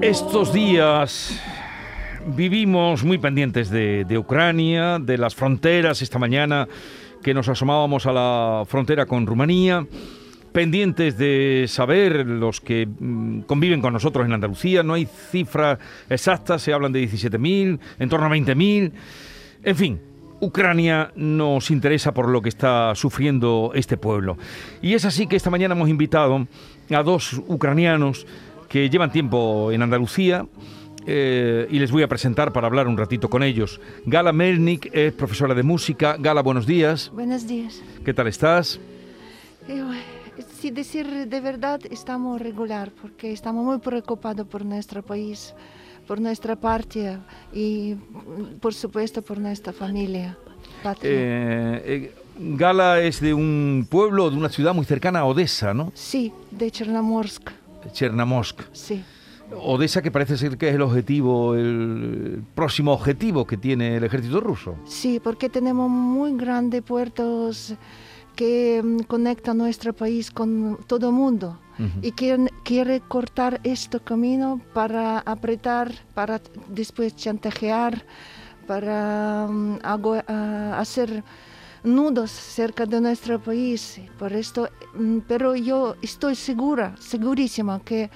Estos días vivimos muy pendientes de, Ucrania, de las fronteras. Esta mañana que nos asomábamos a la frontera con Rumanía, pendientes de saber los que mm, conviven con nosotros en Andalucía. No hay cifras exactas, se hablan de 17.000, en torno a 20.000. En fin, Ucrania nos interesa por lo que está sufriendo este pueblo. Y es así que esta mañana hemos invitado a dos ucranianos que llevan tiempo en Andalucía eh, y les voy a presentar para hablar un ratito con ellos. Gala Melnik es profesora de música. Gala, buenos días. Buenos días. ¿Qué tal estás? Eh, Si decir de verdad, estamos regular porque estamos muy preocupados por nuestro país, por nuestra patria y, mm, por supuesto, por nuestra familia. patria. Eh, eh, Gala es de un pueblo, de una ciudad muy cercana a Odessa, ¿no? Sí, de Chernamorsk, Chernomorsk. sí. Odessa que parece ser que es el objetivo, el próximo objetivo que tiene el ejército ruso. Sí, porque tenemos muy grandes puertos que mm, conectan nuestro país con todo el mundo. Y quieren- quiere cortar este camino para apretar, para después chantajear, para mm, hago- ah, hacer nudos cerca de nuestro país. Por esto, mm, pero yo estoy segura, segurísima que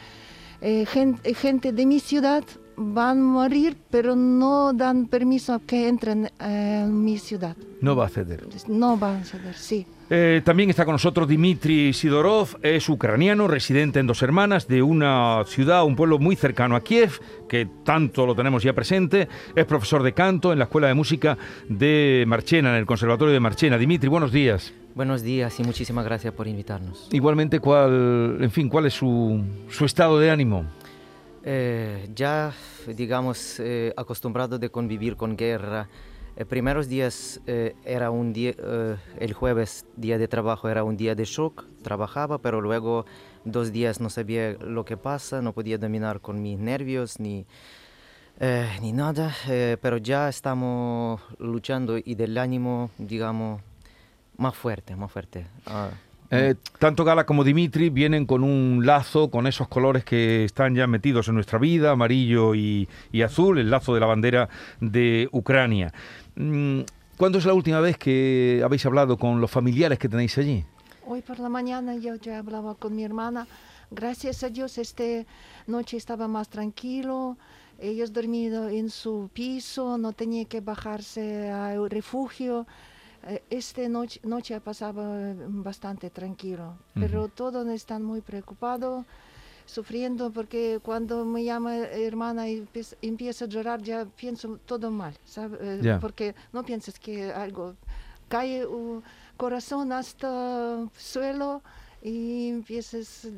eh, gen- gente, de mi ciudad van a morir, pero no dan permiso que entren eh, en mi ciudad. No va a ceder. No van a ceder, sí. Eh, también está con nosotros Dmitry Sidorov, es ucraniano, residente en Dos Hermanas, de una ciudad, un pueblo muy cercano a Kiev, que tanto lo tenemos ya presente. Es profesor de canto en la Escuela de Música de Marchena, en el Conservatorio de Marchena. Dimitri, buenos días. Buenos días y muchísimas gracias por invitarnos. Igualmente, ¿cuál, en fin, cuál es su, su estado de ánimo? Eh, ya, digamos, eh, acostumbrado de convivir con guerra. Eh, primeros días eh, era un día, eh, el jueves, día de trabajo, era un día de shock, trabajaba, pero luego dos días no sabía lo que pasa, no podía dominar con mis nervios ni, eh, ni nada, pero ya estamos luchando y del ánimo, digamos, más fuerte, más fuerte. Ah, Eh, tanto Gala como Dimitri vienen con un lazo, con esos colores que están ya metidos en nuestra vida, amarillo y, y azul, el lazo de la bandera de Ucrania. Mm, ¿Cuándo es la última vez que habéis hablado con los familiares que tenéis allí? Hoy por la mañana yo ya hablaba con mi hermana. Gracias a Dios esta noche estaba más tranquilo. Ellos dormido en su piso, no tenía que bajarse al refugio. Eh, Esta noche, noche pasaba bastante tranquilo, pero todos están muy preocupados, sufriendo, porque cuando me llama hermana y empieza, a llorar, ya pienso todo mal, ¿sabe? Eh, porque no piensas que algo cae un corazón hasta suelo y empiezas a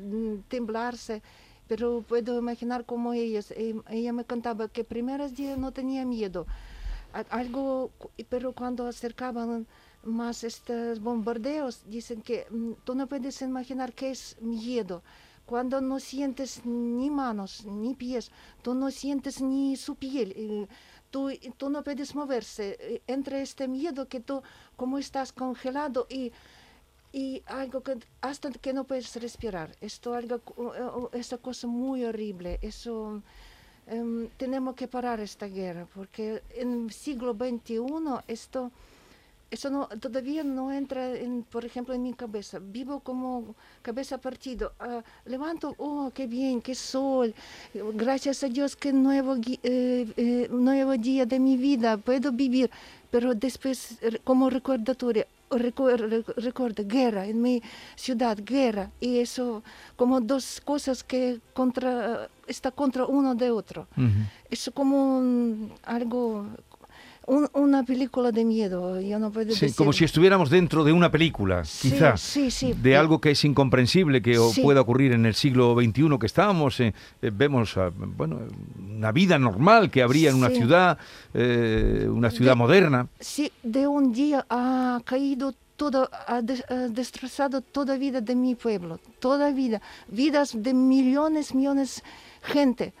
temblarse. Pero puedo imaginar cómo ellos, eh, ella me contaba que primeros días no tenía miedo, algo, pero cuando acercaban más estos bombardeos, dicen que mm, tú no puedes imaginar qué es miedo. Cuando no sientes ni manos, ni pies, tú no sientes ni su piel, tú, tú no puedes moverse. eh, Entre este miedo que tú, como estás congelado y, y algo que hasta que no puedes respirar. Esto algo, esa cosa muy horrible. Eso em, tenemos que parar esta guerra porque en el siglo XXI esto eso no, todavía no entra, en, por ejemplo, en mi cabeza. Vivo como cabeza partido. Ah, levanto, oh, qué bien, qué sol. Gracias a Dios, qué nuevo, eh, eh, nuevo día de mi vida. Puedo vivir. pero después como recordatorio, recuerda guerra en mi ciudad, guerra, y eso como dos cosas que contra, está contra uno de otro. Ujú. Es como un- algo, un- una película de miedo, yo no puedo Sí, decir. como si estuviéramos dentro de una película, Sí, quizá, sí, sí. de algo que es incomprensible que pueda ocurrir en el siglo XXI que estamos. eh, eh, vemos, ah, bueno, una vida normal que habría en una ciudad, eh, una ciudad De- moderna. Sí, de un día ha caído todo, ha, des- ha destrozado toda vida de mi pueblo, toda vida, vidas de millones, millones gente.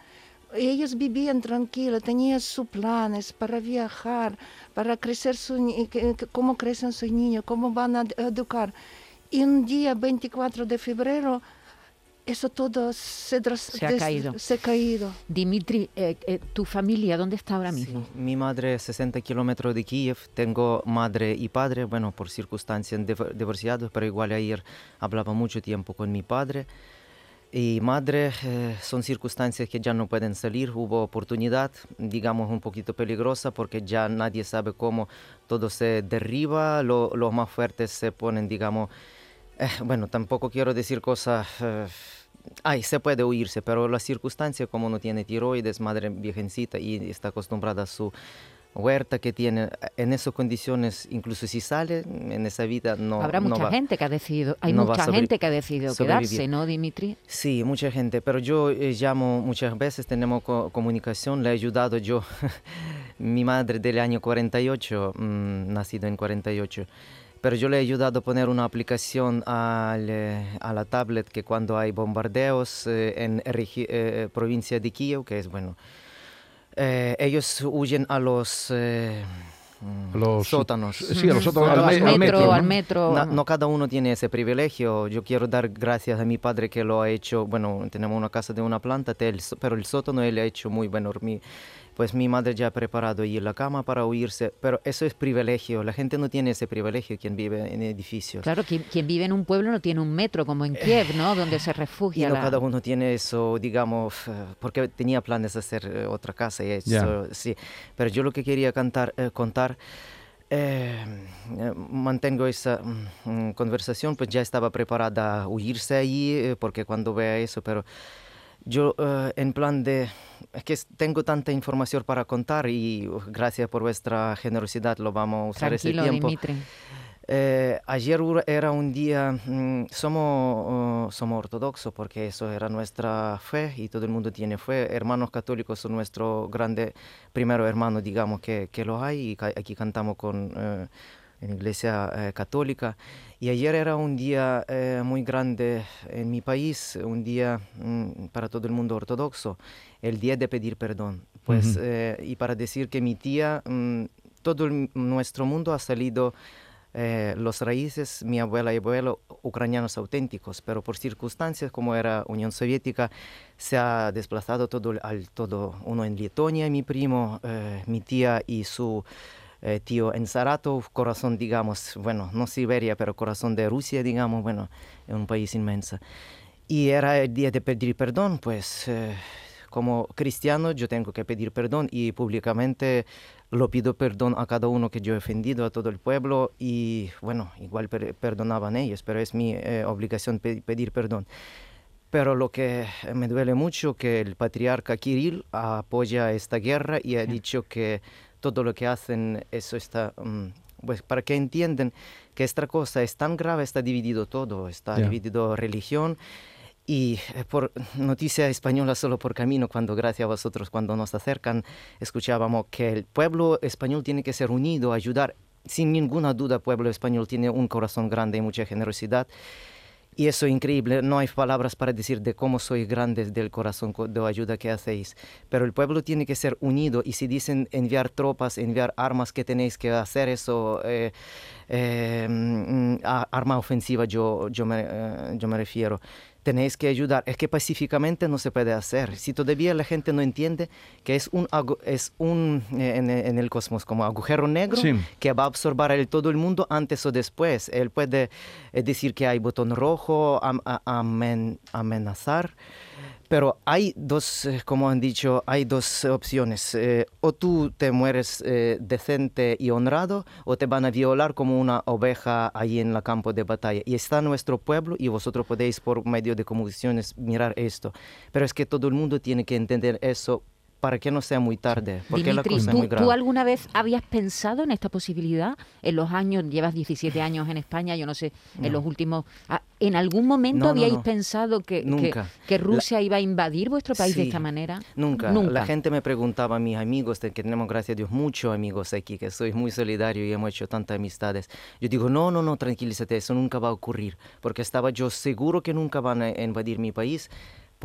Ellos vivían tranquilos, tenían sus planes para viajar, para crecer su, cómo crecen sus niños, cómo van a ed- educar. Y un día, 24 de febrero, eso todo se, Se ha des- caído. se ha caído. Dimitri, eh, eh, ¿tu familia dónde está ahora Sí, mismo? mi madre 60 kilómetros de Kiev, tengo madre y padre, bueno, por circunstancias div- divorciados, pero igual ayer hablaba mucho tiempo con mi padre. Y madre, eh, son circunstancias que ya no pueden salir, hubo oportunidad, digamos, un poquito peligrosa porque ya nadie sabe cómo todo se derriba, lo- los más fuertes se ponen, digamos, eh, bueno, tampoco quiero decir cosas... eh, Ay, se puede huirse, pero la circunstancia, como no tiene tiroides, madre virgencita y está acostumbrada a su huerta que tiene, en esas condiciones, incluso si sale en esa vida, no, Habrá no mucha va. gente que ha decidido, hay no mucha gente que ha decidido sobrevivir. quedarse, ¿no, Dimitri? Sí, mucha gente, pero yo eh, llamo muchas veces, tenemos co- comunicación, le he ayudado yo, mi madre del año 48, mm, nacido en 48, pero yo le he ayudado a poner una aplicación al, eh, a la tablet que cuando hay bombardeos eh, en regi- eh, provincia de Kiev, que es bueno, eh, ellos huyen a los... eh, mm, Los- sótanos. Sí, a los sótanos, Al al, me- al metro, al ¿no? metro. Na- no cada uno tiene ese privilegio. Yo quiero dar gracias a mi padre que lo ha hecho. Bueno, tenemos una casa de una planta, pero el sótano él ha hecho muy bueno. Mi, pues mi madre ya ha preparado ahí la cama para huirse. Pero eso es privilegio. La gente no tiene ese privilegio quien vive en edificios. Claro, quien, quien vive en un pueblo no tiene un metro como en Kiev, ¿no? Donde se Y refugia. no la- cada uno tiene eso, digamos, eh, porque tenía planes de hacer eh, otra casa y eso, Ya. sí. Pero yo lo que quería cantar, eh, contar, eh, eh, mantengo esa mm, mm, conversación, pues ya estaba preparada a huirse allí, eh, porque cuando vea eso, pero yo eh, en plan de, es que tengo tanta información para contar y uh, gracias por vuestra generosidad lo vamos a usar Tranquilo, ese tiempo. Dimitri. Eh, ayer era un día, mm, somos, uh, somos ortodoxos porque eso era nuestra fe y todo el mundo tiene fe. Hermanos católicos son nuestro grande, primero hermano, digamos, que, que lo hay y ca- aquí cantamos con, en iglesia eh, católica. Y ayer era un día eh, muy grande en mi país, un día mm, para todo el mundo ortodoxo, el día de pedir perdón. Pues, Ujú. eh, y para decir que mi tía, mm, todo el- nuestro mundo ha salido eh, los raíces, mi abuela y abuelo, ucranianos auténticos, pero por circunstancias como era Unión Soviética, se ha desplazado todo al todo, uno en Letonia, mi primo, eh, mi tía y su eh, tío en Saratov, corazón, digamos, bueno, no Siberia, pero corazón de Rusia, digamos, bueno, es un país inmenso. Y era el día de pedir perdón, pues eh, como cristiano yo tengo que pedir perdón y públicamente lo pido perdón a cada uno que yo he ofendido, a todo el pueblo y bueno, igual per- perdonaban ellos, pero es mi eh, obligación pe- pedir perdón. Pero lo que me duele mucho que el patriarca Kirill apoya esta guerra y ha dicho que todo lo que hacen, eso está, mm, pues para que entiendan que esta cosa es tan grave, está dividido todo, está dividido religión. Y eh, por noticia española solo por camino, cuando gracias a vosotros, cuando nos acercan, escuchábamos que el pueblo español tiene que ser unido, ayudar. Sin ninguna duda, el pueblo español tiene un corazón grande y mucha generosidad. Y eso es increíble, no hay palabras para decir de cómo sois grandes del corazón co- de ayuda que hacéis. Pero el pueblo tiene que ser unido y si dicen enviar tropas, enviar armas, que tenéis que hacer eso, eh, eh, mm, arma ofensiva yo, yo, me, eh, yo me refiero. Tenéis que ayudar. Es que pacíficamente no se puede hacer. Si todavía la gente no entiende que es un, es un eh, en, en el cosmos como agujero negro, Sí. que va a absorber el todo el mundo antes o después. Él puede eh, decir que hay botón rojo, am- amenazar, Pero hay dos, eh, como han dicho, hay dos opciones. Eh, o tú te mueres eh, decente y honrado, o te van a violar como una oveja ahí en el campo de batalla. Y está nuestro pueblo y vosotros podéis por medio de comunicaciones mirar esto. Pero es que todo el mundo tiene que entender eso para que no sea muy tarde, porque la Dimitri, cosa es ¿tú, muy grave. tú alguna vez habías pensado en esta posibilidad? En los años, llevas 17 años en España, yo no sé, en los últimos... ah, ¿En algún momento No, habíais no. pensado que, que- Nunca. que Rusia iba a invadir vuestro país de esta manera? Nunca. Nunca. La gente me preguntaba a mis amigos, que tenemos, gracias a Dios, muchos amigos aquí, que soy muy solidario y hemos hecho tantas amistades. Yo digo, no, no, no, tranquilízate, eso nunca va a ocurrir, porque estaba yo seguro que nunca van a invadir mi país.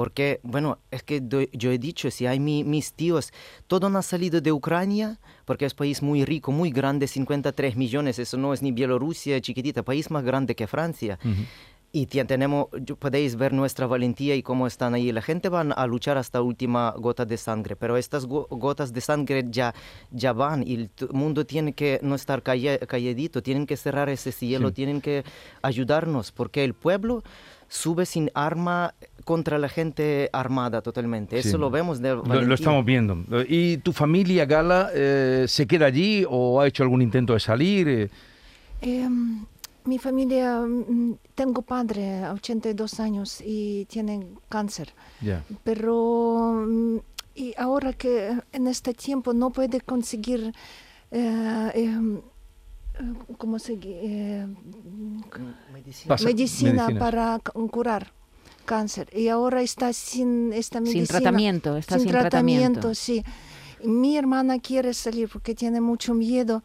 Porque, bueno, es que yo he dicho, si hay mi- mis tíos, todos han salido de Ucrania, porque es país muy rico, muy grande, 53 millones, eso no es ni Bielorrusia chiquitita, país más grande que Francia. Y tien- tenemos, yo- podéis ver nuestra valentía y cómo están ahí. La gente va a luchar hasta última gota de sangre, pero estas go- gotas de sangre ya, ya van y el mundo tiene que no estar calla- calladito, tienen que cerrar ese cielo, Sí. tienen que ayudarnos, porque el pueblo sube sin arma contra la gente armada totalmente. Eso Sí. lo vemos de Lo, lo estamos viendo. ¿Y tu familia, Gala, eh, se queda allí o ha hecho algún intento de salir? Eh, Em, mi familia, mm, tengo padre, 82 años, y tiene cáncer. ya. Pero mm, y ahora que en este tiempo no puede conseguir, eh, em, eh, ¿cómo se eh, Medicina. Para cu- curar cáncer y ahora está sin esta medicina. Sin tratamiento, está sin, tratamiento. sí. Mi hermana quiere salir porque tiene mucho miedo,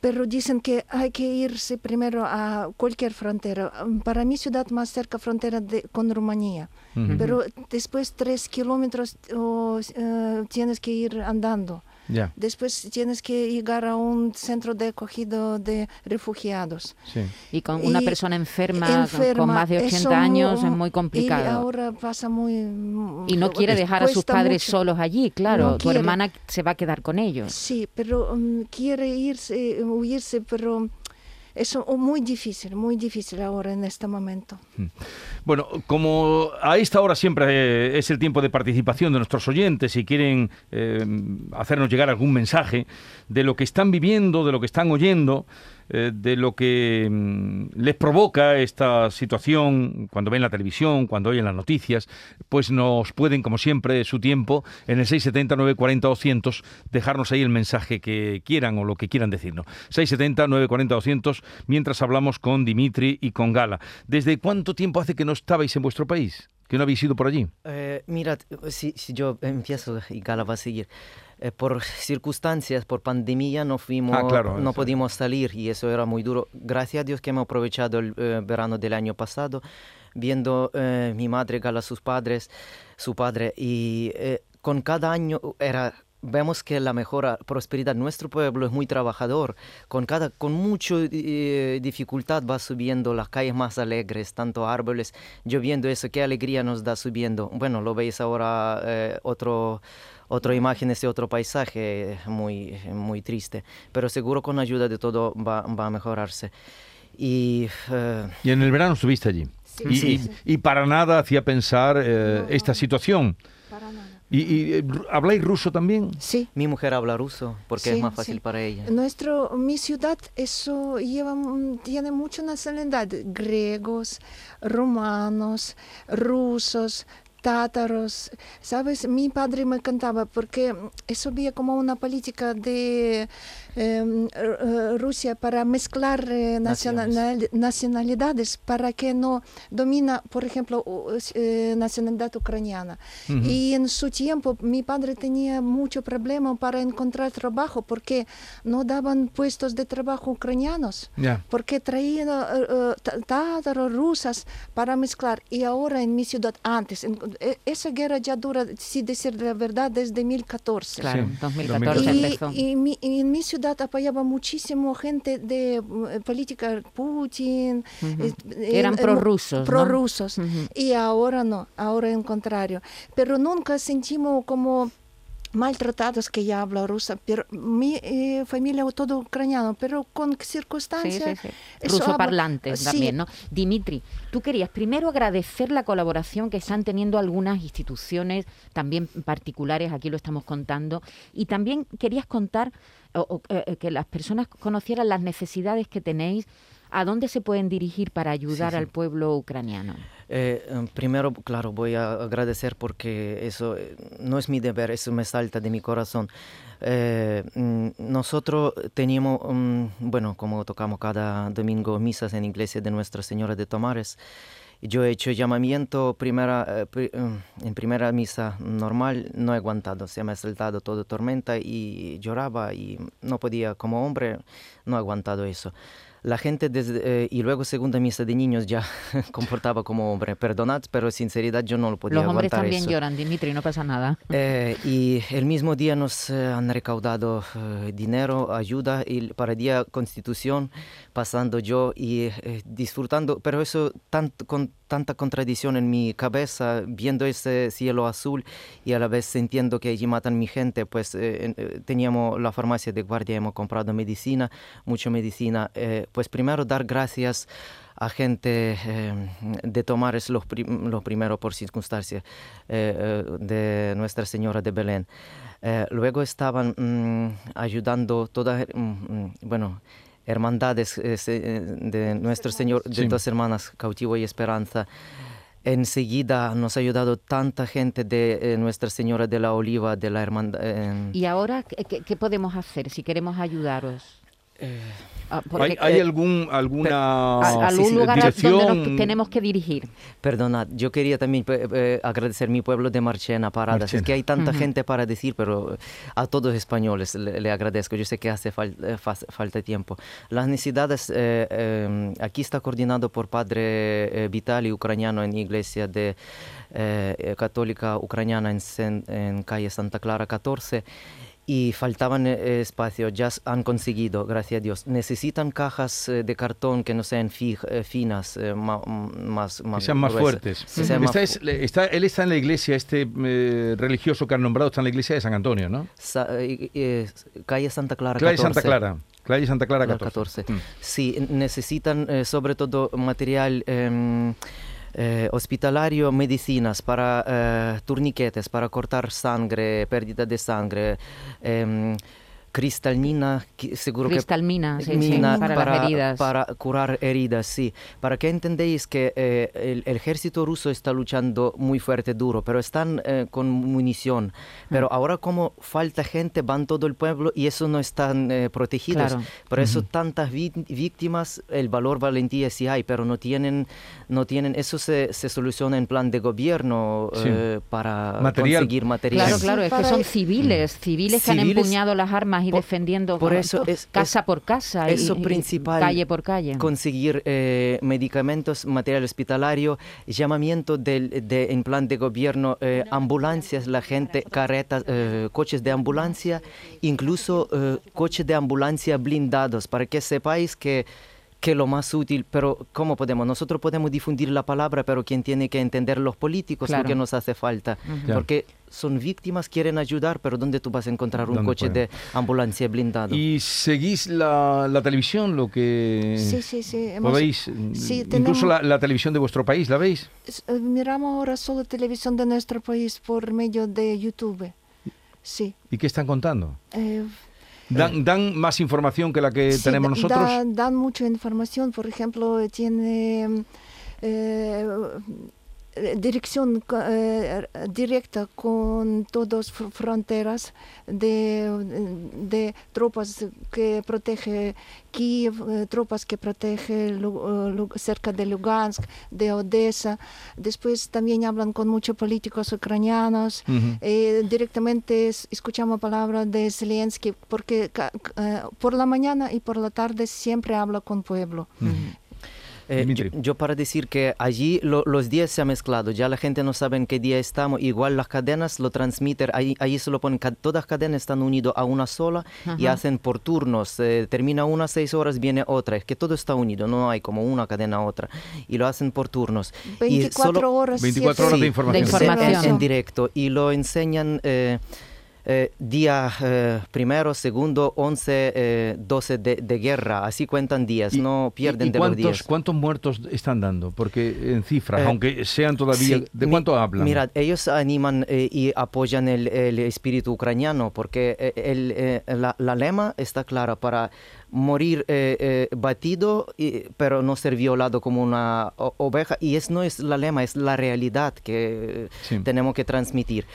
pero dicen que hay que irse primero a cualquier frontera. Para mi ciudad más cerca frontera de, con Rumanía, Ujú. pero después tres kilómetros eh, tienes que ir andando. Después tienes que llegar a un centro de acogido de refugiados. sí. Y con una Y persona enferma, con- más de 80 eso años, es muy Y complicado. ahora pasa muy... Y no quiere dejar a sus padres mucho. solos allí, claro. No tu quiere. hermana se va a quedar con ellos. Sí, pero mm, quiere irse, huirse, pero es oh, muy difícil, muy difícil ahora en este momento. Bueno, como a esta hora siempre eh, es el tiempo de participación de nuestros oyentes, si quieren eh, hacernos llegar algún mensaje de lo que están viviendo, de lo que están oyendo, eh, de lo que mm, les provoca esta situación cuando ven la televisión, cuando oyen las noticias, pues nos pueden, como siempre, su tiempo en el 670 940 200 dejarnos ahí el mensaje que quieran o lo que quieran decirnos. 670 940 200 mientras hablamos con Dimitri y con Gala. ¿Desde cuánto tiempo hace que no estabais en vuestro país? ¿Que no habéis ido por allí? Eh, mira, si, si yo empiezo y Gala va a seguir. Eh, por circunstancias, por pandemia, no fuimos, Ah, claro, no eso. pudimos salir y eso era muy duro. Gracias a Dios que hemos aprovechado el eh, verano del año pasado, viendo eh, mi madre, Gala, sus padres, su padre, y eh, con cada año era vemos que la mejor prosperidad nuestro pueblo es muy trabajador con cada con mucha dificultad va subiendo las calles más alegres tanto árboles lloviendo eso qué alegría nos da subiendo bueno lo veis ahora eh, otro otra imágenes de otro paisaje muy muy triste pero seguro con ayuda de todo va, va a mejorarse y eh, Y en el verano estuviste allí. Sí, y, sí, y- sí. y para nada hacía pensar eh, No. esta situación. Para nada. ¿Y, y, eh, habláis ruso también? Sí. mi mujer habla ruso porque Sí, es más fácil sí. para ella Nuestro, mi ciudad eso lleva, tiene mucha nacionalidad, griegos, romanos, rusos, tátaros. Sabes, mi padre me cantaba porque eso había como una política de eh, eh, Rusia para mezclar eh, nacional- nacionalidades para que no domina, por ejemplo, eh, nacionalidad ucraniana. Y en su tiempo mi padre tenía mucho problema para encontrar trabajo porque no daban puestos de trabajo ucranianos. Porque traían eh, tá- tátaros, rusas para mezclar. Y ahora en mi ciudad, antes, en- esa guerra ya dura, si decir la verdad, desde 2014. Claro, Sí, 2014 Y, empezó. y mi- y en mi ciudad apoyaba muchísimo gente de mm, política Putin. Ujú. eh, Que eran eh, eh, prorrusos, ¿no? prorrusos. Y ahora no, ahora en contrario. Pero nunca sentimos como maltratados que ya habla rusa, pero mi eh, familia todo ucraniano, pero con circunstancias. sí, sí. eso Ruso parlantes también, ¿no? Dimitri, tú querías primero agradecer la colaboración que están teniendo algunas instituciones, también particulares, aquí lo estamos contando, y también querías contar o- o, eh, que las personas conocieran las necesidades que tenéis, a dónde se pueden dirigir para ayudar sí. al pueblo ucraniano. Eh, eh, primero, claro, voy a agradecer porque eso eh, no es mi deber, eso me salta de mi corazón. Eh, mm, nosotros teníamos, mm, bueno, como tocamos cada domingo misas en iglesia de Nuestra Señora de Tomares, yo he hecho llamamiento primera, eh, mm, en primera misa normal, no he aguantado, se me ha saltado toda tormenta y lloraba y no podía, como hombre, no he aguantado eso. La gente desde, eh, y luego segunda misa de niños ya comportaba como hombre. Perdonad, pero sinceridad yo no lo podía Los hombres aguantar también eso. lloran, Dimitri, no pasa nada. Eh, y el mismo día nos eh, han recaudado eh, dinero, ayuda y para día Constitución, pasando yo y eh, disfrutando, pero eso tan- con tanta contradicción en mi cabeza, viendo ese cielo azul y a la vez sintiendo que allí matan mi gente, pues eh, en- teníamos la farmacia de guardia, hemos comprado medicina, mucha medicina, pues primero dar gracias a gente eh, de tomar es lo, prim- lo primero por circunstancia eh, eh, de Nuestra Señora de Belén. Eh, luego estaban mm, ayudando todas, mm, mm, bueno, hermandades de Nuestro Señor, de Sí. dos hermanas, Cautivo y Esperanza. Enseguida nos ha ayudado tanta gente de eh, Nuestra Señora de la Oliva, de la hermandad. eh, ¿Y ahora qué podemos hacer si queremos ayudaros? Eh, Ah, porque- ¿Hay, hay eh, algún, alguna a- algún sí, lugar a donde dirección? nos tenemos que dirigir. Perdonad, yo quería también eh, agradecer mi pueblo de Marchena, Paradas. Es Marchena. que hay tanta gente para decir, pero eh, a todos españoles le, le agradezco. Yo sé que hace fal- eh, fas- falta tiempo. Las necesidades, eh, eh, aquí está coordinado por Padre eh, Vitali, ucraniano en iglesia de católica ucraniana en calle Santa Clara 14 y faltaban eh, espacio, ya han conseguido, gracias a Dios. Necesitan cajas eh, de cartón que no sean fij- eh, finas, eh, ma- m- más, que más sean más gruesas. fuertes. Sí, sean más es- está- él está en la iglesia, este eh, religioso que han nombrado está en la iglesia de San Antonio, ¿no? Sa- eh, calle Santa Clara Calle 14. Santa Clara. Calle Santa Clara La 14. 14. Mm. Sí, necesitan sobre todo material em, eh, hospitalario, medicinas para eh, turniquetes, para cortar sangre, pérdida de sangre, em, cristalina, seguro que Cristalmina, sí, sí, mina para, las heridas. para curar heridas, sí. Para que entendéis que eh, el, el ejército ruso está luchando muy fuerte, duro, pero están eh, con munición. Pero Mm. ahora como falta gente, van todo el pueblo y eso no están eh, protegidos. Claro. Por eso tantas vi- víctimas, el valor valentía sí hay, pero no tienen, no tienen, eso se, se soluciona en plan de gobierno Sí. eh, para Material. conseguir material. Claro, claro, es que para- son civiles, civiles que han Civiles- empuñado las armas y por- defendiendo por eso es- casa es- por casa, y- eso y- y principal, calle por calle. conseguir eh, medicamentos, material hospitalario, llamamiento del, de, en plan de gobierno, eh, ambulancias, la gente, carretas, eh, coches de ambulancia, incluso eh, coches de ambulancia blindados, para que sepáis que que lo más útil, pero ¿cómo podemos? Nosotros podemos difundir la palabra, pero quien tiene que entender los políticos Claro. lo que nos hace falta. Claro. Porque son víctimas, quieren ayudar, pero ¿dónde tú vas a encontrar un ¿Dónde coche pueden? de ambulancia blindado? ¿Y seguís la, la televisión, lo que Sí, sí, sí. hemos- podéis? sí, Incluso tenemos- la, la televisión de vuestro país, ¿la veis? eh, miramos ahora solo televisión de nuestro país por medio de YouTube. Sí. ¿Y qué están contando? Eh, ¿Dan, dan más información que la que sí, tenemos nosotros? da- dan mucha información. Por ejemplo, tiene eh, eh, dirección eh, directa con todas fr- fronteras de, de tropas que protege Kiev, eh, tropas que protege eh, cerca de Lugansk, de Odessa. Después también hablan con muchos políticos ucranianos. Eh, directamente es- escuchamos palabras de Zelensky porque por la mañana y por la tarde siempre habla con pueblo. Eh, yo, Dimitri. yo para decir que allí lo- los días se han mezclado, ya la gente no sabe en qué día estamos, igual las cadenas lo transmiten, ahí, ahí se lo ponen, ca- todas las cadenas están unidas a una sola y hacen por turnos, eh, termina una seis horas, viene otra, es que todo está unido, no hay como una cadena a otra, y lo hacen por turnos. Y 24 solo- horas. 24 siete- horas de Sí, información. De en- en- información. En, directo y lo enseñan eh, eh, día eh, primero, segundo, 11, eh, 12 de, de guerra, así cuentan días, no pierden y- y de los cuántos, días. ¿Cuántos muertos están dando? Porque en cifras, Eh, aunque sean todavía... Sí, ¿De mi- cuánto hablan? Mira, ellos animan eh, y apoyan el, el espíritu ucraniano porque eh, el, la, la lema está clara para morir batido, y- pero no ser violado como una oveja. Y es no es la lema, es la realidad que Sí. tenemos que transmitir.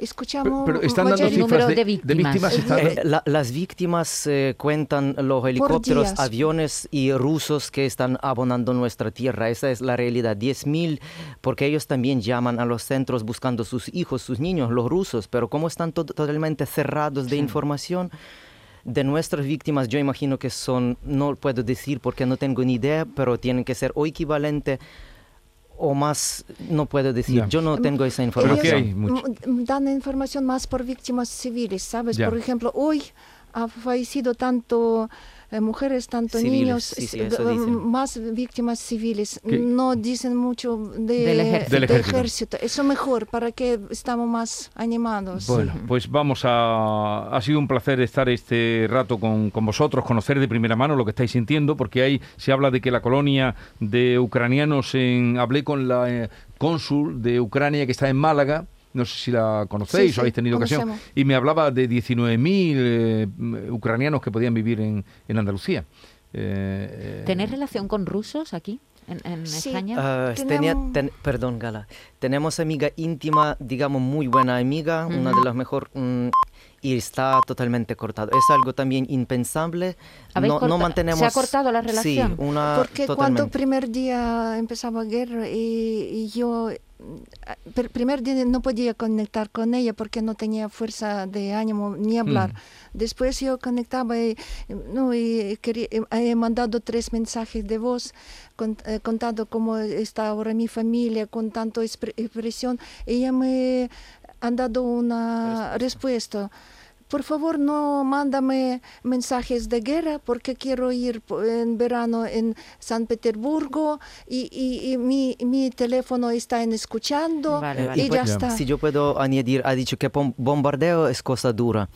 Escuchamos pero, pero están dando cifras número de, de de víctimas. víctimas. están- Eh, la- las víctimas eh, cuentan los helicópteros, aviones y rusos que están abonando nuestra tierra. Esa es la realidad. 10.000, porque ellos también llaman a los centros buscando sus hijos, sus niños, los rusos. Pero como están to- totalmente cerrados de información de nuestras víctimas, yo imagino que son, no puedo decir porque no tengo ni idea, pero tienen que ser o equivalente o más, no puedo decir. Ya. Yo no tengo esa información. ¿qué hay? Mucho. mm, dan información más por víctimas civiles, ¿sabes? Ya. Por ejemplo, hoy ha fallecido tanto eh, mujeres, tanto Civiles, niños, sí, sí, d- dicen. más víctimas civiles. ¿Qué? No dicen mucho de, Del ejército. Del de ejército. Eso mejor, para que estamos más animados. Bueno, pues vamos a... Ha sido un placer estar este rato con, con vosotros, conocer de primera mano lo que estáis sintiendo, porque ahí se habla de que la colonia de ucranianos en... Hablé con la eh, cónsul de Ucrania que está en Málaga, no sé si la conocéis Sí, sí, o habéis tenido ocasión, y me hablaba de 19.000 eh, ucranianos que podían vivir en, en Andalucía. Eh, eh, ¿Tenés relación con rusos aquí, en, en Sí. España? Ah, tenía- ten- perdón, Gala. Tenemos amiga íntima, digamos, muy buena amiga, una de las mejor mm, y está totalmente cortado. Es algo también impensable. ¿Habéis No, no mantenemos. se ha cortado la relación? Sí, una Porque cuando totalmente. primer día empezaba guerra y, y yo el primer día no podía conectar con ella porque no tenía fuerza de ánimo ni hablar. Después yo conectaba y, no, y quería- he mandado tres mensajes de voz con- eh, contando cómo está ahora mi familia con tanto expre- expresión. Ella me han dado una respuesta. Por favor, no mándame mensajes de guerra porque quiero ir en verano en San Petersburgo y, y- y mi, mi teléfono está en escuchando Vale, vale. y pues, ya está. Si yo puedo añadir, ha dicho que bom- bombardeo es cosa dura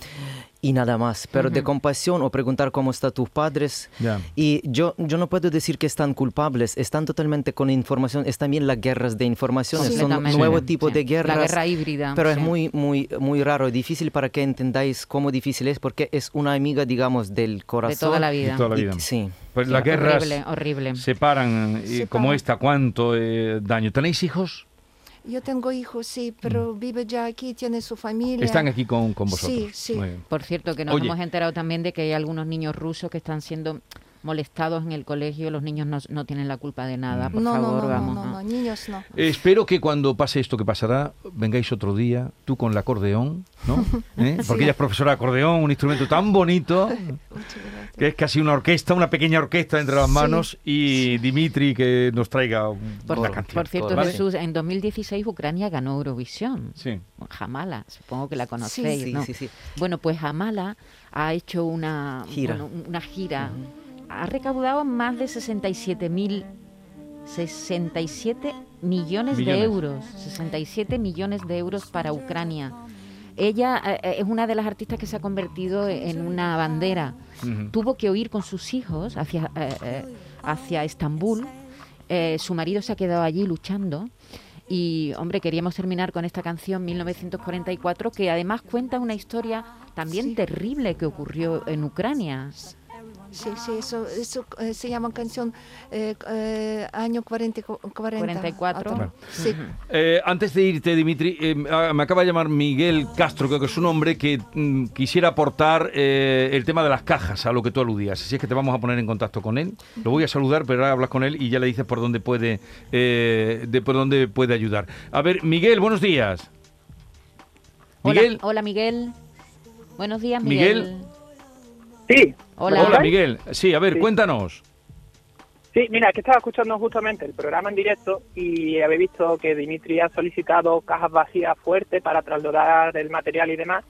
y nada más, pero de Ujú. compasión o preguntar cómo están tus padres. Ya. Y yo, yo no puedo decir que están culpables, están totalmente con información, es también las guerras de información, son Completamente. nuevo Sí. tipo Sí. de guerras. La guerra híbrida. Pero es sí. muy, muy, muy raro y difícil para que entendáis cómo difícil es, porque es una amiga, digamos, del corazón. De toda la vida. De toda la Y- vida. sí. Pues Sí, las guerras Horrible, horrible. separan, y Separan. como esta, ¿cuánto eh, daño? ¿Tenéis hijos? Yo tengo hijos, sí, pero vive ya aquí, tiene su familia. Están aquí con, con vosotros. Sí, sí. Por cierto, que nos Oye. hemos enterado también de que hay algunos niños rusos que están siendo molestados en el colegio. Los niños no, no tienen la culpa de nada, por no, favor, no, no, vamos. no, no, ¿no? no, niños no. Eh, Espero que cuando pase esto que pasará, vengáis otro día, tú con el acordeón, ¿no? ¿Eh? Porque ella es profesora de acordeón, un instrumento tan bonito, que es casi una orquesta, una pequeña orquesta entre las Sí, manos, y Dimitri que nos traiga un- Por, una Por- canción. por cierto, ¿vale? Jesús, en 2016 Ucrania ganó Eurovisión. Sí. Jamala, supongo que la conocéis, Sí, ¿no? sí, sí. Bueno, pues Jamala ha hecho una Gira. bueno, una gira. Ha recaudado más de 67 mil 67 millones, Millones. de euros. 67 millones de euros para Ucrania. Ella eh, eh, es una de las artistas que se ha convertido en una bandera. Tuvo que huir con sus hijos hacia, eh, eh, hacia Estambul. Eh, su marido se ha quedado allí luchando. Y, hombre, queríamos terminar con esta canción 1944, que además cuenta una historia también Sí. terrible que ocurrió en Ucrania. Sí, sí, eso, eso eh, se llama canción eh, eh, año 40, cu- 40 44. Otro. Claro. Sí. Eh, antes de irte, Dimitri, eh, ah, me acaba de llamar Miguel Castro, creo que es su nombre, que mm, quisiera aportar eh, el tema de las cajas, a lo que tú aludías. Así es que te vamos a poner en contacto con él. Lo voy a saludar, pero ahora hablas con él y ya le dices por dónde puede, eh, de por dónde puede ayudar. A ver, Miguel, buenos días. Hola, Miguel. hola, Miguel. Buenos días, Miguel. Miguel. Sí, Hola. Hola, Miguel. Sí, a ver, Sí. cuéntanos. sí, mira, que estaba escuchando justamente el programa en directo y había visto que Dimitri ha solicitado cajas vacías fuertes para trasladar el material y demás.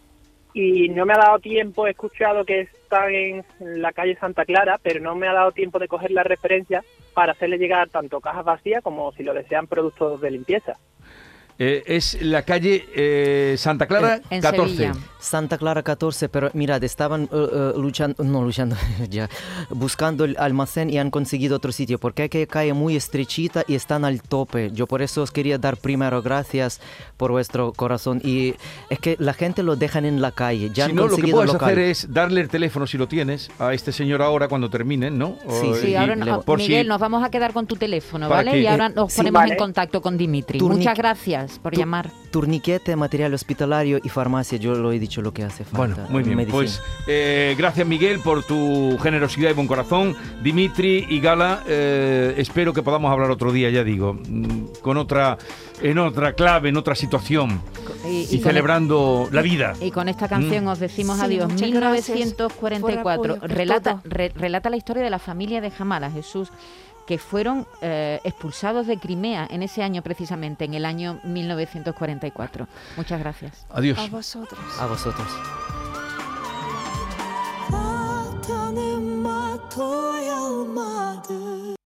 Y no me ha dado tiempo, he escuchado que están en la calle Santa Clara, pero no me ha dado tiempo de coger la referencia para hacerle llegar tanto cajas vacías como si lo desean productos de limpieza. Eh, es la calle eh, Santa Clara En 14. Sevilla. Santa Clara 14, pero mirad, estaban eh, eh, luchando, no luchando, ya, buscando el almacén y han conseguido otro sitio, porque hay que calle muy estrechita y están al tope. Yo por eso os quería dar primero gracias por vuestro corazón. Y es que la gente lo dejan en la calle, ya si han no, lo que puedes local. hacer es darle el teléfono si lo tienes a este señor ahora cuando terminen, ¿no? Sí, O- sí, Sí, y- ahora le- no- por si- Miguel, nos vamos a quedar con tu teléfono, ¿vale? que- y ahora eh, nos sí, ponemos en contacto con Dimitri. Muchas gracias por Tu- llamar. Turniquete, material hospitalario y farmacia, yo lo he dicho lo que hace falta. Bueno, muy bien. medicina. Pues eh, gracias Miguel por tu generosidad y buen corazón. Dimitri y Gala, eh, espero que podamos hablar otro día, ya digo, mm, con otra, en otra clave, en otra situación y, con- celebrando la vida. Y con esta canción os decimos Sí, adiós. muchas gracias por 1944. apoyo, por relata, re- relata la historia de la familia de Jamala, Jesús, que fueron eh, expulsados de Crimea en ese año precisamente, en el año 1944. Muchas gracias. Adiós. A vosotros. A vosotros.